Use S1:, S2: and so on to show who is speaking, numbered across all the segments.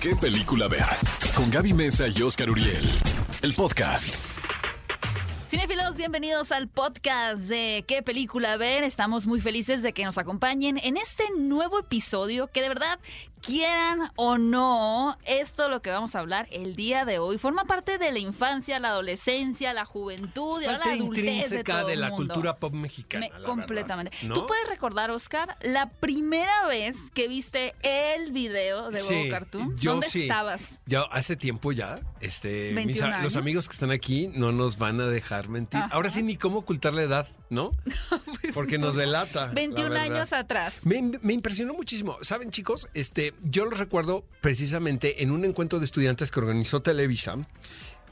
S1: qué película ver. Con Gaby Mesa y Oscar Uriel. El podcast.
S2: Cinefilos, bienvenidos al podcast de ¿Qué película ver? Estamos muy felices de que nos acompañen en este nuevo episodio que de verdad quieran o no, esto es lo que vamos a hablar el día de hoy forma parte de la infancia, la adolescencia, la juventud y ahora la adultez de,
S3: intrínseca
S2: todo
S3: de
S2: el
S3: la
S2: mundo.
S3: cultura pop mexicana.
S2: Me-
S3: la
S2: completamente.
S3: ¿no?
S2: ¿Tú puedes recordar, Oscar, la primera vez que viste el video de
S3: Sí,
S2: Cartoon?
S3: yo
S2: ¿Dónde
S3: sí.
S2: estabas?
S3: Yo hace tiempo ya, este,
S2: 21
S3: mis a- los amigos que están aquí no nos van a dejar mentir.
S2: Ajá.
S3: Ahora sí ni cómo ocultar la edad, ¿no?
S2: Pues
S3: Porque
S2: no.
S3: nos delata. la
S2: 21
S3: verdad.
S2: años atrás.
S3: Me, me impresionó muchísimo. Saben, chicos, este, yo lo recuerdo precisamente en un encuentro de estudiantes que organizó Televisa.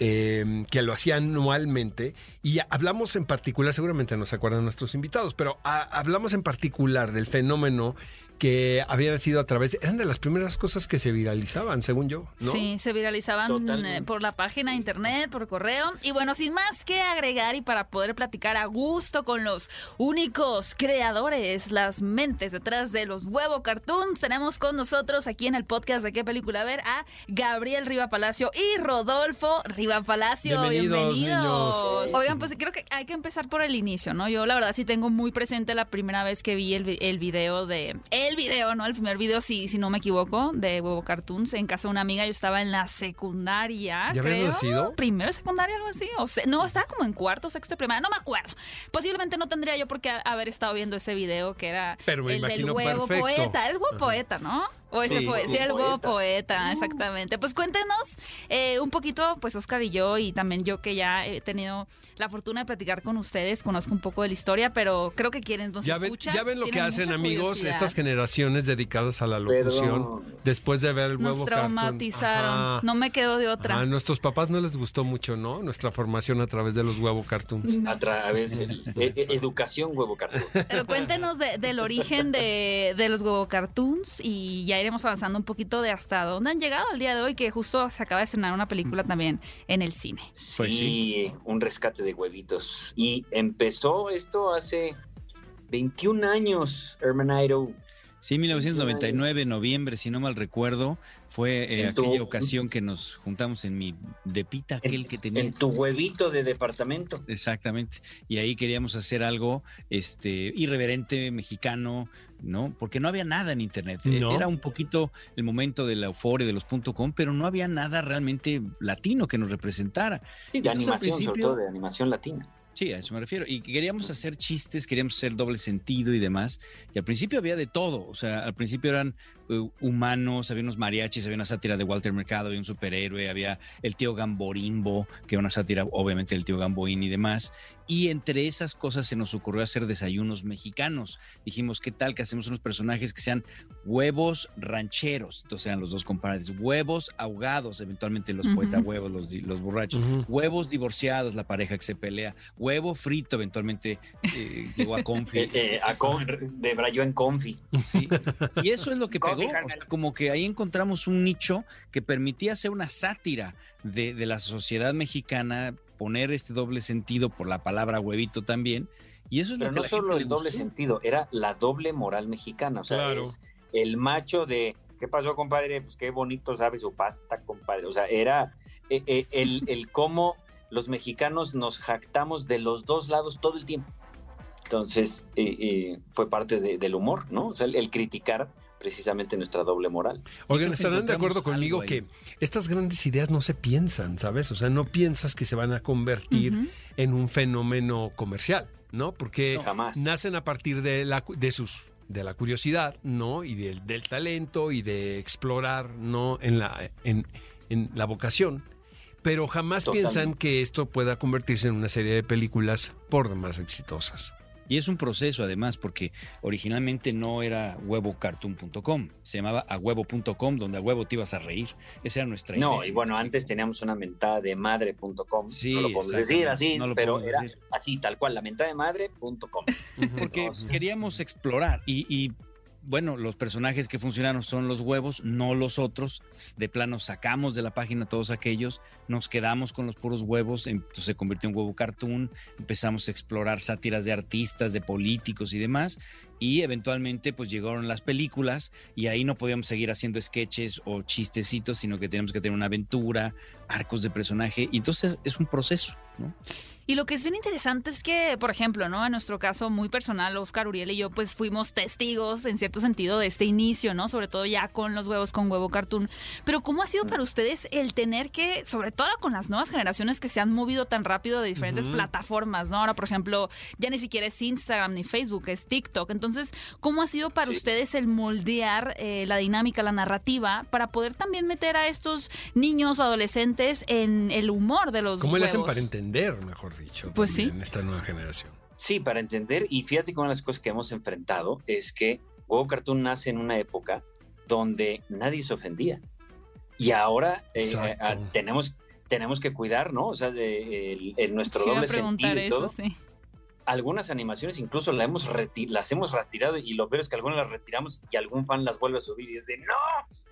S3: eh, que lo hacía anualmente y hablamos en particular, seguramente no se acuerdan nuestros invitados, pero a- hablamos en particular del fenómeno que habían sido a través de, eran de las primeras cosas que se viralizaban, según yo, ¿no?
S2: Sí, se viralizaban eh, por la página de internet, por correo. Y bueno, sin más que agregar y para poder platicar a gusto con los únicos creadores, las mentes detrás de los huevo cartoons, tenemos con nosotros aquí en el podcast de qué película ver a Gabriel Riva Palacio y Rodolfo Riva Palacio.
S3: Bienvenidos, niños.
S2: Oigan, pues creo que hay que empezar por el inicio, ¿no? Yo la verdad sí tengo muy presente la primera vez que vi el, vi- el video de... El video, ¿no? El primer video, sí, si no me equivoco, de Huevo Cartoons en casa de una amiga. Yo estaba en la secundaria,
S3: ¿Ya
S2: creo. Primero secundaria, algo así. O sea, no, estaba como en cuarto, sexto de primaria. No me acuerdo. Posiblemente no tendría yo por qué haber estado viendo ese video que era
S3: Pero me
S2: el del huevo
S3: perfecto.
S2: poeta. El huevo poeta, ¿no? O ese
S4: Sí,
S2: fue, sí, el huevo
S4: poeta.
S2: poeta, exactamente. Pues cuéntenos eh, un poquito, pues Oscar y yo, y también yo que ya he tenido la fortuna de platicar con ustedes, conozco un poco de la historia, pero creo que quienes nos
S3: Ya ven,
S2: escuchan.
S3: ya ven lo que hacen, amigos,
S2: curiosidad.
S3: estas generaciones dedicadas a la locución
S4: Perdón.
S3: después de ver el
S2: Nos
S3: huevo cartoon.
S2: traumatizaron.
S3: Ajá.
S2: No me quedo de otra.
S3: A nuestros papás no les gustó mucho, ¿no? Nuestra formación a través de los huevo cartoons.
S4: A través de e- e- educación huevo cartón.
S2: Pero cuéntenos de- del origen de, de los huevo cartoons y ya iremos avanzando un poquito de hasta dónde han llegado al día de hoy, que justo se acaba de estrenar una película también en el cine.
S5: Pues
S4: Sí, un rescate de huevitos. Y empezó esto hace 21 años, Hermanito.
S5: Sí, 1999, noviembre, si no mal recuerdo, fue eh,
S4: tu-
S5: aquella ocasión que nos juntamos en mi depita, aquel
S4: En,
S5: que tenía.
S4: en tu huevito de departamento.
S5: Exactamente. Y ahí queríamos hacer algo este irreverente, mexicano, ¿no? Porque no había nada en internet.
S3: No.
S5: Era un poquito el momento de la euforia de los .com, pero no había nada realmente latino que nos representara.
S4: Sí, de
S5: Entonces, al
S4: animación, sobre todo de animación latina.
S5: Sí, a eso me refiero. Y queríamos hacer chistes, queríamos hacer doble sentido y demás. Y al principio había de todo. O sea, al principio eran humanos, había unos mariachis, había una sátira de Walter Mercado, había un superhéroe, había el tío Gamborimbo, que era una sátira, obviamente, del tío Gamboín y demás. Y entre esas cosas se nos ocurrió hacer desayunos mexicanos. Dijimos, ¿qué tal que hacemos unos personajes que sean huevos rancheros? Entonces eran los dos compadres. Huevos ahogados, eventualmente los
S2: Ujú.
S5: poeta huevos, los, los borrachos. Huevos divorciados, la pareja que se pelea. Huevo frito, eventualmente eh, llegó a
S4: Eh,
S5: conflicto.
S4: eh, a con- de Brayo en Confi.
S5: Sí. Y eso es lo que pegó. O sea, como que ahí encontramos un nicho que permitía hacer una sátira de, de la sociedad mexicana, poner este doble sentido por la palabra huevito también. Y eso es
S4: Pero
S5: lo que
S4: no solo el
S5: le
S4: doble sentido, era la doble moral mexicana. O sea,
S3: Claro.
S4: es el macho de, ¿qué pasó, compadre? Pues qué bonito sabe su pasta, compadre. O sea, era eh, eh, el, el cómo los mexicanos nos jactamos de los dos lados todo el tiempo. Entonces, eh, eh, fue parte de- del humor, ¿no? O sea, el, el criticar precisamente nuestra doble moral.
S3: Oigan, estarán de acuerdo conmigo que estas grandes ideas no se piensan, ¿sabes? O sea, no piensas que se van a convertir en un fenómeno comercial, ¿no? Porque
S4: Jamás.
S3: nacen a partir de la cu- de sus de la curiosidad, ¿no? Y del, del talento y de explorar, ¿no? En la en, en la vocación. Pero jamás
S4: Totalmente.
S3: piensan que esto pueda convertirse en una serie de películas por demás exitosas.
S5: Y es un proceso además, porque originalmente no era huevocartoon.com, se llamaba ahuevo.com, donde a huevo te ibas a reír. Esa era nuestra idea.
S4: No, y bueno, antes teníamos una mentada de madre.com.
S5: Sí,
S4: no lo podemos decir así,
S5: No lo
S4: pero era
S5: decir.
S4: así, tal cual, la mentada de madre.com.
S5: Porque
S4: No,
S5: queríamos explorar y, y, bueno, los personajes que funcionaron son los huevos, no los otros. De plano sacamos de la página todos aquellos, nos quedamos con los puros huevos, entonces se convirtió en huevo cartoon, empezamos a explorar sátiras de artistas, de políticos y demás. y eventualmente pues llegaron las películas y ahí no podíamos seguir haciendo sketches o chistecitos, sino que tenemos que tener una aventura, arcos de personaje y entonces es un proceso, ¿no?
S2: Y lo que es bien interesante es que, por ejemplo, ¿no? En nuestro caso muy personal, Oscar, Uriel y yo, pues fuimos testigos, en cierto sentido, de este inicio, ¿no? Sobre todo ya con los huevos con huevo cartoon. Pero ¿cómo ha sido para ustedes el tener que, sobre todo con las nuevas generaciones que se han movido tan rápido de diferentes plataformas, ¿no? Ahora, por ejemplo, ya ni siquiera es Instagram ni Facebook, es TikTok. Entonces, ¿cómo ha sido para ustedes el moldear eh, la dinámica, la narrativa, para poder también meter a estos niños o adolescentes en el humor de los
S3: ¿Cómo le hacen
S2: huevos?
S3: para entender, mejor dicho?
S2: Pues sí.
S3: En esta nueva generación.
S4: Sí, para entender, y fíjate que una de las cosas que hemos enfrentado es que Huevo Cartoon nace en una época donde nadie se ofendía. Y ahora eh, ah, tenemos, tenemos que cuidar, ¿no? O sea, de, el- el nuestro
S2: Sí,
S4: doble
S2: preguntar
S4: sentido y
S2: eso,
S4: todo.
S2: sí.
S4: Algunas animaciones incluso la hemos las hemos retirado y lo peor es que algunas las retiramos y algún fan las vuelve a subir y es de, no,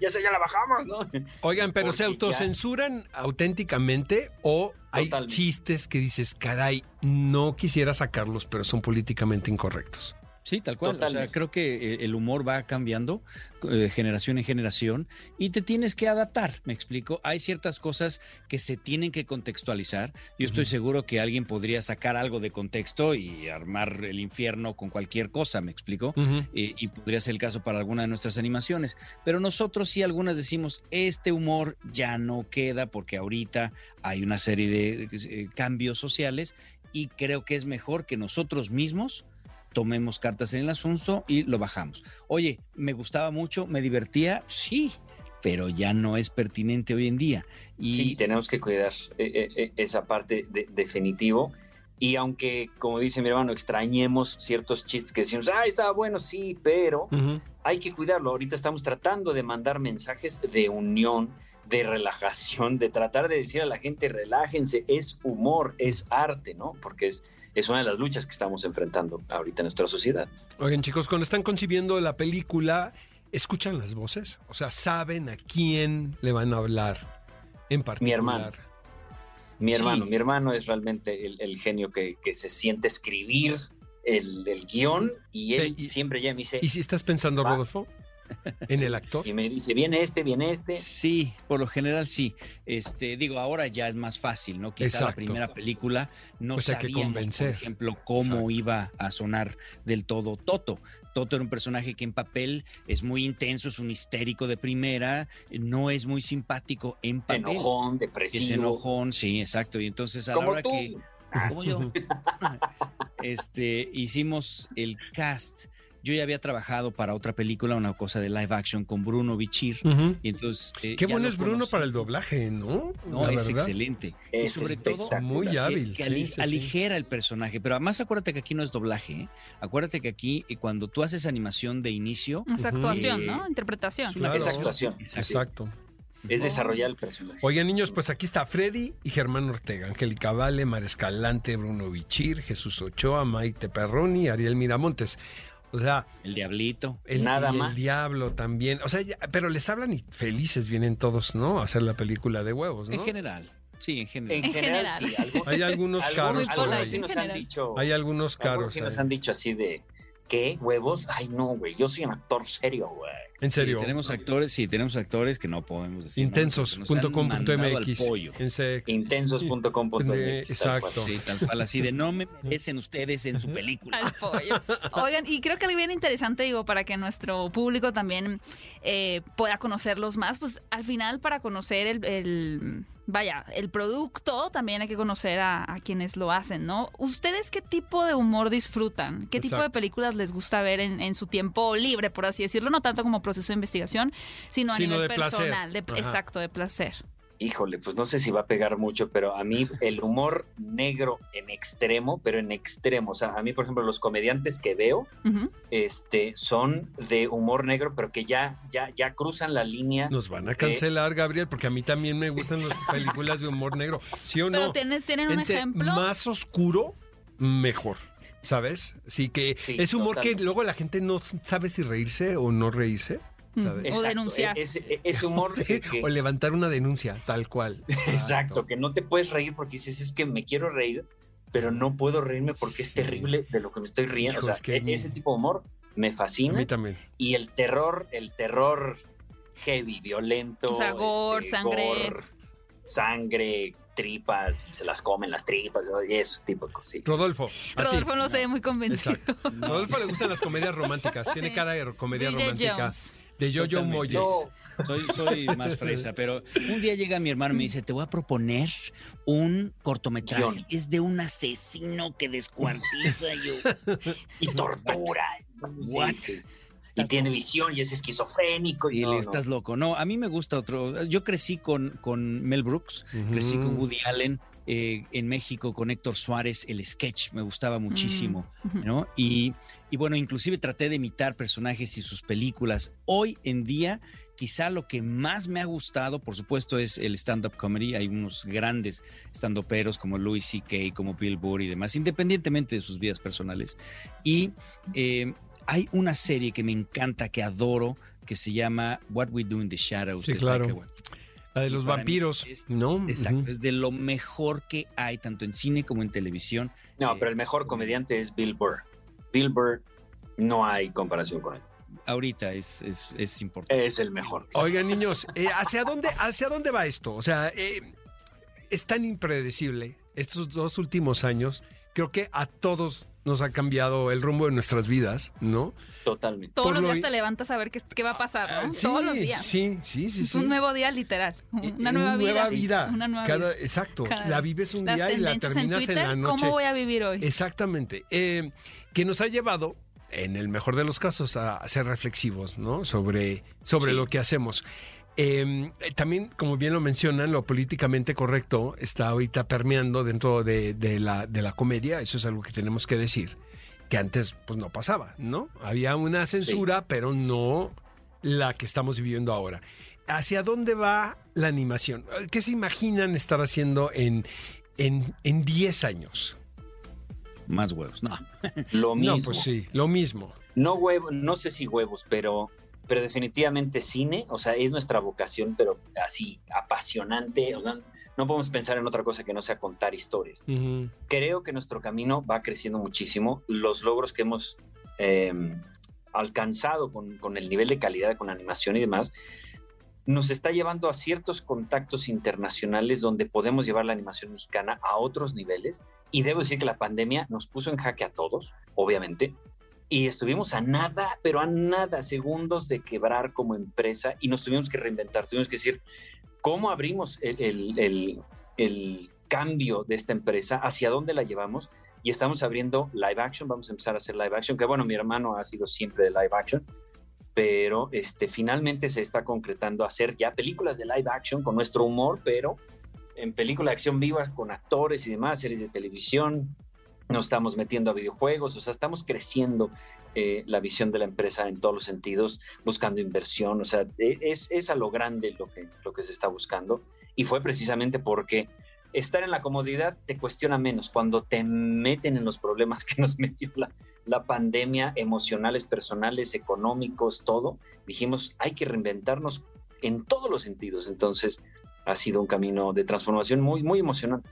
S4: ya se ya la bajamos, ¿no?
S3: Oigan, pero ¿se
S4: Porque ya-
S3: autocensuran auténticamente o hay
S4: Totalmente.
S3: chistes que dices, caray, no quisiera sacarlos, pero son políticamente incorrectos?
S5: Sí, tal cual. O sea, creo que eh, el humor va cambiando eh, de generación en generación y te tienes que adaptar, me explico. Hay ciertas cosas que se tienen que contextualizar. Yo estoy
S3: Ujú.
S5: seguro que alguien podría sacar algo de contexto y armar el infierno con cualquier cosa, me explico. Eh, y podría ser el caso para alguna de nuestras animaciones. Pero nosotros sí algunas decimos, este humor ya no queda porque ahorita hay una serie de eh, cambios sociales y creo que es mejor que nosotros mismos tomemos cartas en el asunto y lo bajamos. Oye, me gustaba mucho, me divertía, sí, pero ya no es pertinente hoy en día. Y
S4: Sí, tenemos que cuidar eh, eh, eh, esa parte de- definitivo. Y aunque, como dice mi hermano, extrañemos ciertos chistes que decimos, ah, estaba bueno, sí, pero hay que cuidarlo. Ahorita estamos tratando de mandar mensajes de unión, de relajación, de tratar de decir a la gente, relájense, es humor, es arte, ¿no? Porque es, es una de las luchas que estamos enfrentando ahorita en nuestra sociedad.
S3: Oigan, chicos, cuando están concibiendo la película, ¿escuchan las voces? O sea, ¿saben a quién le van a hablar en particular?
S4: hermano. Mi
S5: Sí.
S4: hermano, mi hermano es realmente el, el genio que, que se siente escribir el, el guion y él
S3: y-
S4: siempre ya me dice,
S3: ¿Y si estás pensando. Rodolfo, en el actor?
S4: y me dice, viene este, viene este.
S5: Sí, por lo general sí. Este, digo, ahora ya es más fácil, ¿no? Quizá la
S3: Exacto.
S5: primera película no
S3: Pues que
S5: sabíamos,
S3: convencer.
S5: por ejemplo, cómo
S3: Exacto.
S5: iba a sonar del todo Toto. Toto era un personaje que en papel es muy intenso, es un histérico de primera, no es muy simpático en papel.
S4: enojón,
S5: Es
S4: depresivo.
S5: enojón, sí, exacto. Y entonces a la hora
S4: tú.
S5: que como yo, este, hicimos el cast. Yo ya había trabajado para otra película, una cosa de live action con Bruno Bichir. Y entonces, eh,
S3: Qué bueno es Bruno
S5: conocí.
S3: para el doblaje, ¿no?
S5: No,
S3: La
S5: es
S3: verdad.
S5: excelente. y
S4: Es
S5: sobre todo.
S3: Muy hábil.
S5: que
S3: sí, sí,
S5: aligera el personaje. Pero además acuérdate que aquí no es doblaje. ¿eh? Acuérdate que aquí eh, cuando tú haces animación de inicio,
S2: Es actuación,
S5: Eh,
S2: ¿no? Interpretación.
S3: Claro.
S4: Es actuación.
S3: Exacto.
S4: Es desarrollar el personaje.
S3: Oigan, niños, pues aquí está Freddy y Germán Ortega, Angélica Vale, Mar Escalante, Bruno Bichir, Jesús Ochoa, Maite Perroni, Ariel Miramontes. O sea,
S5: el diablito.
S3: el,
S4: Nada
S3: y el
S4: más.
S3: diablo también. O sea, ya- pero les hablan y felices vienen todos, ¿no? A hacer la película de huevos,
S5: En
S3: ¿no?
S5: general. Sí, en general.
S4: En
S2: En
S4: general, sí. algo-
S3: Hay algunos
S4: algunos-
S3: caros por
S4: algunos
S2: polite,
S4: sí
S3: ahí.
S4: nos
S2: en
S4: han dicho.
S3: Hay algunos
S4: algunos
S3: caros.
S4: sí nos
S3: ahí.
S4: han dicho así de, ¿qué? ¿Huevos? Ay, no, güey. Yo soy un actor serio, güey.
S3: En serio.
S5: Sí, tenemos actores, sí, tenemos actores que no podemos decir.
S3: Intensos.com.mx.
S4: Intensos.com.mx.
S3: Exacto.
S5: Sí, tal cual, así de no me merecen ustedes en su película.
S2: Al pollo. Oigan, y creo que algo bien interesante, digo, para que nuestro público también eh, pueda conocerlos más, pues al final para conocer el, el- vaya, el producto, también hay que conocer a, a quienes lo hacen, ¿no? ¿Ustedes qué tipo de humor disfrutan? ¿Qué tipo de películas les gusta ver en, en su tiempo libre, por así decirlo? No tanto como proceso de investigación, sino a
S3: Sino
S2: nivel
S3: de
S2: personal, de, exacto, de placer.
S4: Híjole, pues no sé si va a pegar mucho, pero a mí el humor negro en extremo, pero en extremo. O sea, a mí, por ejemplo, los comediantes que veo, este, son de humor negro, pero que ya, ya, ya cruzan la línea.
S3: Nos van a cancelar, Gabriel, porque a mí también me gustan las películas de humor negro. ¿Sí o
S2: Pero
S3: no?
S2: ¿tienes, ¿tienen un
S3: Entre
S2: ejemplo?
S3: más oscuro, mejor. ¿Sabes? Sí, que
S4: Sí,
S3: es humor que luego la gente no sabe si reírse o no reírse. ¿Sabes?
S2: O denunciar.
S4: Es, es- es humor que, que-
S3: O levantar una denuncia, tal cual.
S4: exacto, que no te puedes reír porque dices, es que me quiero reír, pero no puedo reírme porque es terrible de lo que me estoy riendo.
S3: Hijo,
S4: o sea,
S3: es que
S4: e-
S3: mi-
S4: ese tipo de humor me
S3: A
S4: fascina.
S3: mí también.
S4: Y el terror, el terror heavy, violento. este,
S2: O sea, gore, sangre.
S4: gore, sangre, tripas, y se las comen las tripas, y ese tipo de cosas.
S3: Rodolfo. a.
S2: Rodolfo no se ve muy convencido.
S3: Exacto. Rodolfo le gustan las comedias románticas. Tiene
S2: Sí.
S3: cara de comedia
S2: DJ
S3: romántica.
S2: Jones.
S3: De Jojo. Moyes.
S4: No,
S5: Soy, soy más fresa, pero un día llega mi hermano y me dice, te voy a proponer un cortometraje. Es de un asesino que descuartiza. Y
S4: tortura. Sí,
S5: What?
S4: sí. Y tiene visión y es esquizofrénico. Y
S5: y
S4: no,
S5: le
S4: no.
S5: estás loco. No, a mí me gusta otro. Yo crecí con, con Mel Brooks, crecí con. Woody Allen. Eh, en México con Héctor Suárez, el sketch me gustaba muchísimo,
S2: Mm.
S5: ¿no? Y, y bueno, inclusive traté de imitar personajes y sus películas. Hoy en día, quizá lo que más me ha gustado, por supuesto, es el stand-up comedy. Hay unos grandes stand-uperos como Louis C.K., como Bill Burr y demás, independientemente de sus vidas personales. Y eh, hay una serie que me encanta, que adoro, que se llama What We Do in the Shadows.
S3: Sí,
S5: de
S3: claro. La de los vampiros,
S5: es-
S3: ¿no?
S5: Exacto, es de lo mejor que hay, tanto en cine como en televisión.
S4: No,
S5: Eh,
S4: pero el mejor comediante es Bill Burr. Bill Burr, no hay comparación con él.
S5: Ahorita es, es, es importante.
S4: Es el mejor.
S3: Oigan, niños, eh, ¿hacia, dónde, ¿hacia dónde va esto? O sea, eh, es tan impredecible estos dos últimos años. Creo que a todos nos ha cambiado el rumbo de nuestras vidas, ¿no?
S4: Totalmente.
S2: Todos
S3: Por
S2: los
S3: lo
S2: días te levantas a ver qué, qué va a pasar, ¿no?
S3: Ah, sí,
S2: Todos los días.
S3: Sí, sí, sí.
S2: es
S3: sí.
S2: un nuevo día literal. Una
S3: y
S2: nueva,
S3: nueva
S2: vida.
S3: vida.
S2: Una nueva
S3: Cada-
S2: vida.
S3: Exacto.
S2: Cada
S3: la vives un
S2: Las
S3: día y la
S2: en
S3: terminas en,
S2: Twitter,
S3: la noche.
S2: ¿cómo voy a vivir hoy?
S3: Exactamente. Eh, que nos ha llevado, en el mejor de los casos, a, a ser reflexivos, ¿no? Sobre, sobre
S4: Sí.
S3: lo que hacemos. Eh, también, como bien lo mencionan, lo políticamente correcto está ahorita permeando dentro de, de la, de la comedia. Eso es algo que tenemos que decir. Que antes, pues no pasaba, ¿no? Había una censura, pero no la que estamos viviendo ahora. ¿Hacia dónde va la animación? ¿Qué se imaginan estar haciendo en, en, en 10 años?
S5: Más huevos. No.
S4: Lo mismo.
S3: No, pues sí, lo mismo.
S4: No huevo, no sé si huevos, pero, pero definitivamente cine, o sea, es nuestra vocación, pero así, apasionante. no podemos pensar en otra cosa que no sea contar historias. Creo que nuestro camino va creciendo muchísimo. Los logros que hemos eh, alcanzado con, con el nivel de calidad, con animación y demás, nos está llevando a ciertos contactos internacionales donde podemos llevar la animación mexicana a otros niveles. Y debo decir que la pandemia nos puso en jaque a todos, obviamente, y estuvimos a nada, pero a nada, segundos de quebrar como empresa y nos tuvimos que reinventar, tuvimos que decir, ¿cómo abrimos el, el- el- el cambio de esta empresa? ¿Hacia dónde la llevamos? Y estamos abriendo live action, vamos a empezar a hacer live action, que bueno, mi hermano ha sido siempre de live action, pero este, finalmente se está concretando hacer ya películas de live action con nuestro humor, pero en película de acción viva con actores y demás, series de televisión, nos estamos metiendo a videojuegos, o sea, estamos creciendo eh, la visión de la empresa en todos los sentidos, buscando inversión, o sea, e- es, es a lo grande lo que, lo que se está buscando y fue precisamente porque estar en la comodidad te cuestiona menos. Cuando te meten en los problemas que nos metió la, la pandemia, emocionales, personales, económicos, todo, dijimos, hay que reinventarnos en todos los sentidos. Entonces, ha sido un camino de transformación muy, muy emocionante.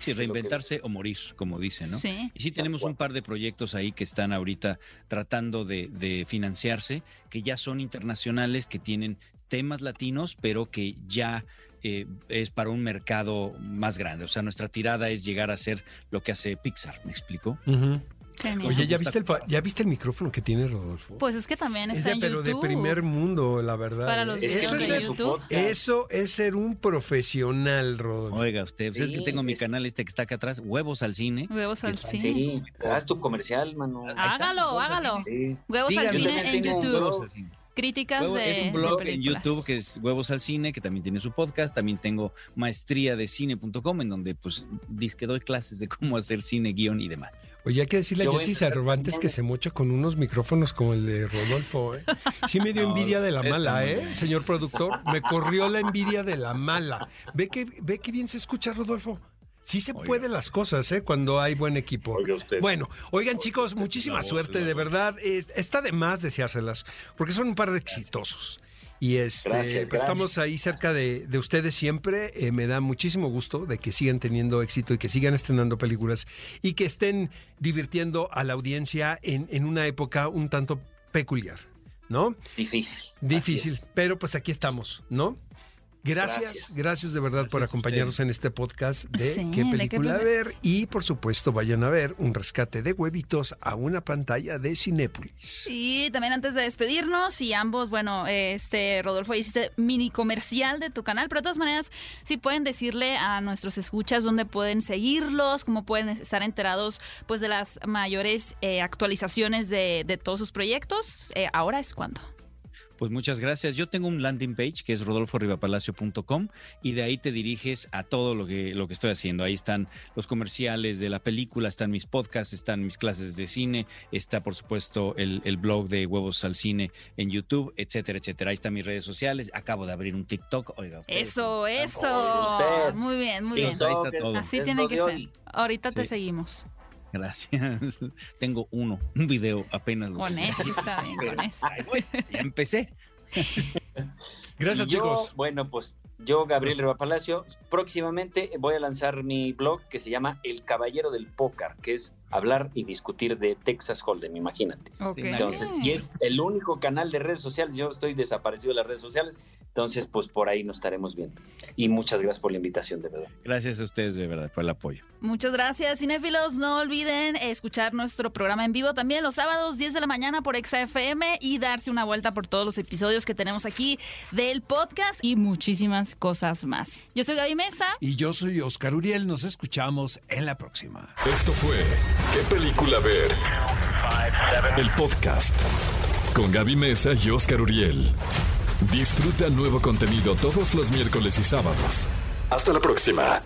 S5: Sí, reinventarse o morir, como dicen, ¿no?
S2: Sí.
S5: Y sí tenemos un par de proyectos ahí que están ahorita tratando de, de financiarse, que ya son internacionales, que tienen temas latinos, pero que ya eh, es para un mercado más grande. O sea, nuestra tirada es llegar a ser lo que hace Pixar, ¿me explico?
S2: Genial.
S3: Oye, ¿ya viste, el, fa- ¿ya viste el micrófono que tiene Rodolfo?
S2: Pues es que también
S3: es
S2: está
S3: de,
S2: en
S3: pero de
S2: YouTube.
S3: primer mundo, la verdad.
S2: Para
S3: ¿eh?
S2: los
S3: eso, es
S2: de YouTube.
S3: eso es ser un profesional, Rodolfo.
S5: Oiga, usted, pues es que tengo mi canal este que está acá atrás, Huevos al Cine.
S2: Huevos al
S5: Sí.
S2: cine.
S4: Sí, haz tu comercial, mano.
S2: Hágalo,
S5: Huevos al
S2: hágalo.
S5: Cine.
S4: Sí.
S2: Huevos al cine en YouTube.
S4: blog.
S5: Huevos al Cine.
S2: Críticas
S5: Huevo-
S2: de
S5: es un
S2: de
S5: blog en. YouTube que es Huevos al Cine, que también tiene su podcast. También tengo maestría de cine.com, en donde pues que doy clases de cómo hacer cine, guion y demás.
S3: Oye, hay que decirle a
S4: Yo a
S3: Jessy Cervantes que se mocha con unos micrófonos como el de Rodolfo. ¿eh? Sí me dio
S5: No,
S3: envidia de la mala, ¿eh?
S5: bien.
S3: Señor productor, me corrió la envidia de la mala. Ve que, ve que bien se escucha, Rodolfo. Sí se
S5: Oiga.
S3: pueden las cosas, ¿eh? Cuando hay buen equipo.
S4: Oiga usted.
S3: Bueno, oigan chicos, muchísima
S5: voz,
S3: suerte, de verdad. Es- está de más deseárselas, porque son un par de exitosos. Y este,
S4: Gracias,
S3: pues,
S4: gracias.
S3: estamos ahí cerca de, de ustedes siempre. Eh, me da muchísimo gusto de que sigan teniendo éxito y que sigan estrenando películas y que estén divirtiendo a la audiencia en, en una época un tanto peculiar, ¿no?
S4: Difícil.
S3: Difícil, pero pues aquí estamos, ¿no? Gracias, gracias,
S4: Gracias.
S3: de verdad por
S5: Gracias
S3: acompañarnos en este podcast de
S2: Sí,
S3: qué
S2: de qué
S3: película ver y por supuesto vayan a ver un rescate de huevitos a una pantalla de Cinépolis.
S2: Y también antes de despedirnos, y ambos, bueno, este Rodolfo hiciste mini comercial de tu canal, pero de todas maneras, si pueden decirle a nuestros escuchas dónde pueden seguirlos, cómo pueden estar enterados pues de las mayores eh, actualizaciones de, de todos sus proyectos, eh, ahora es cuando.
S5: Pues muchas gracias. Yo tengo un landing page que es rodolforribapalacio.com y de ahí te diriges a todo lo que, lo que estoy haciendo. Ahí están los comerciales de la película, están mis podcasts, están mis clases de cine, está por supuesto el, el blog de Huevos al Cine en YouTube, etcétera, etcétera. Ahí están mis redes sociales. Acabo de abrir un TikTok. Oiga,
S2: Eso, eso. Muy bien, muy bien.
S5: Sí, ahí está todo.
S2: Así
S4: Es
S2: tiene que ser. Ahorita te seguimos.
S5: Gracias. Tengo uno, un video apenas. lo
S2: Con ese está bien, con ese.
S5: Ahí voy, ya empecé.
S3: Gracias
S4: yo,
S3: chicos.
S4: Bueno, pues yo, Gabriel Riva Palacio, próximamente voy a lanzar mi blog que se llama El Caballero del Pócar, que es hablar y discutir de Texas Hold'em, imagínate.
S2: Ok.
S4: Entonces, y es el único canal de redes sociales, yo estoy desaparecido de las redes sociales, entonces pues por ahí nos estaremos viendo. Y muchas gracias por la invitación, de verdad.
S5: Gracias a ustedes de verdad por el apoyo.
S2: Muchas gracias, cinéfilos. No olviden escuchar nuestro programa en vivo también los sábados 10 de la mañana por XFM y darse una vuelta por todos los episodios que tenemos aquí del podcast y muchísimas cosas más. Yo soy Gaby Mesa.
S6: Y yo soy Oscar Uriel. Nos escuchamos en la próxima.
S1: Esto fue ¿Qué película ver? El podcast con Gaby Mesa y Oscar Uriel. Disfruta nuevo contenido todos los miércoles y sábados. Hasta la próxima.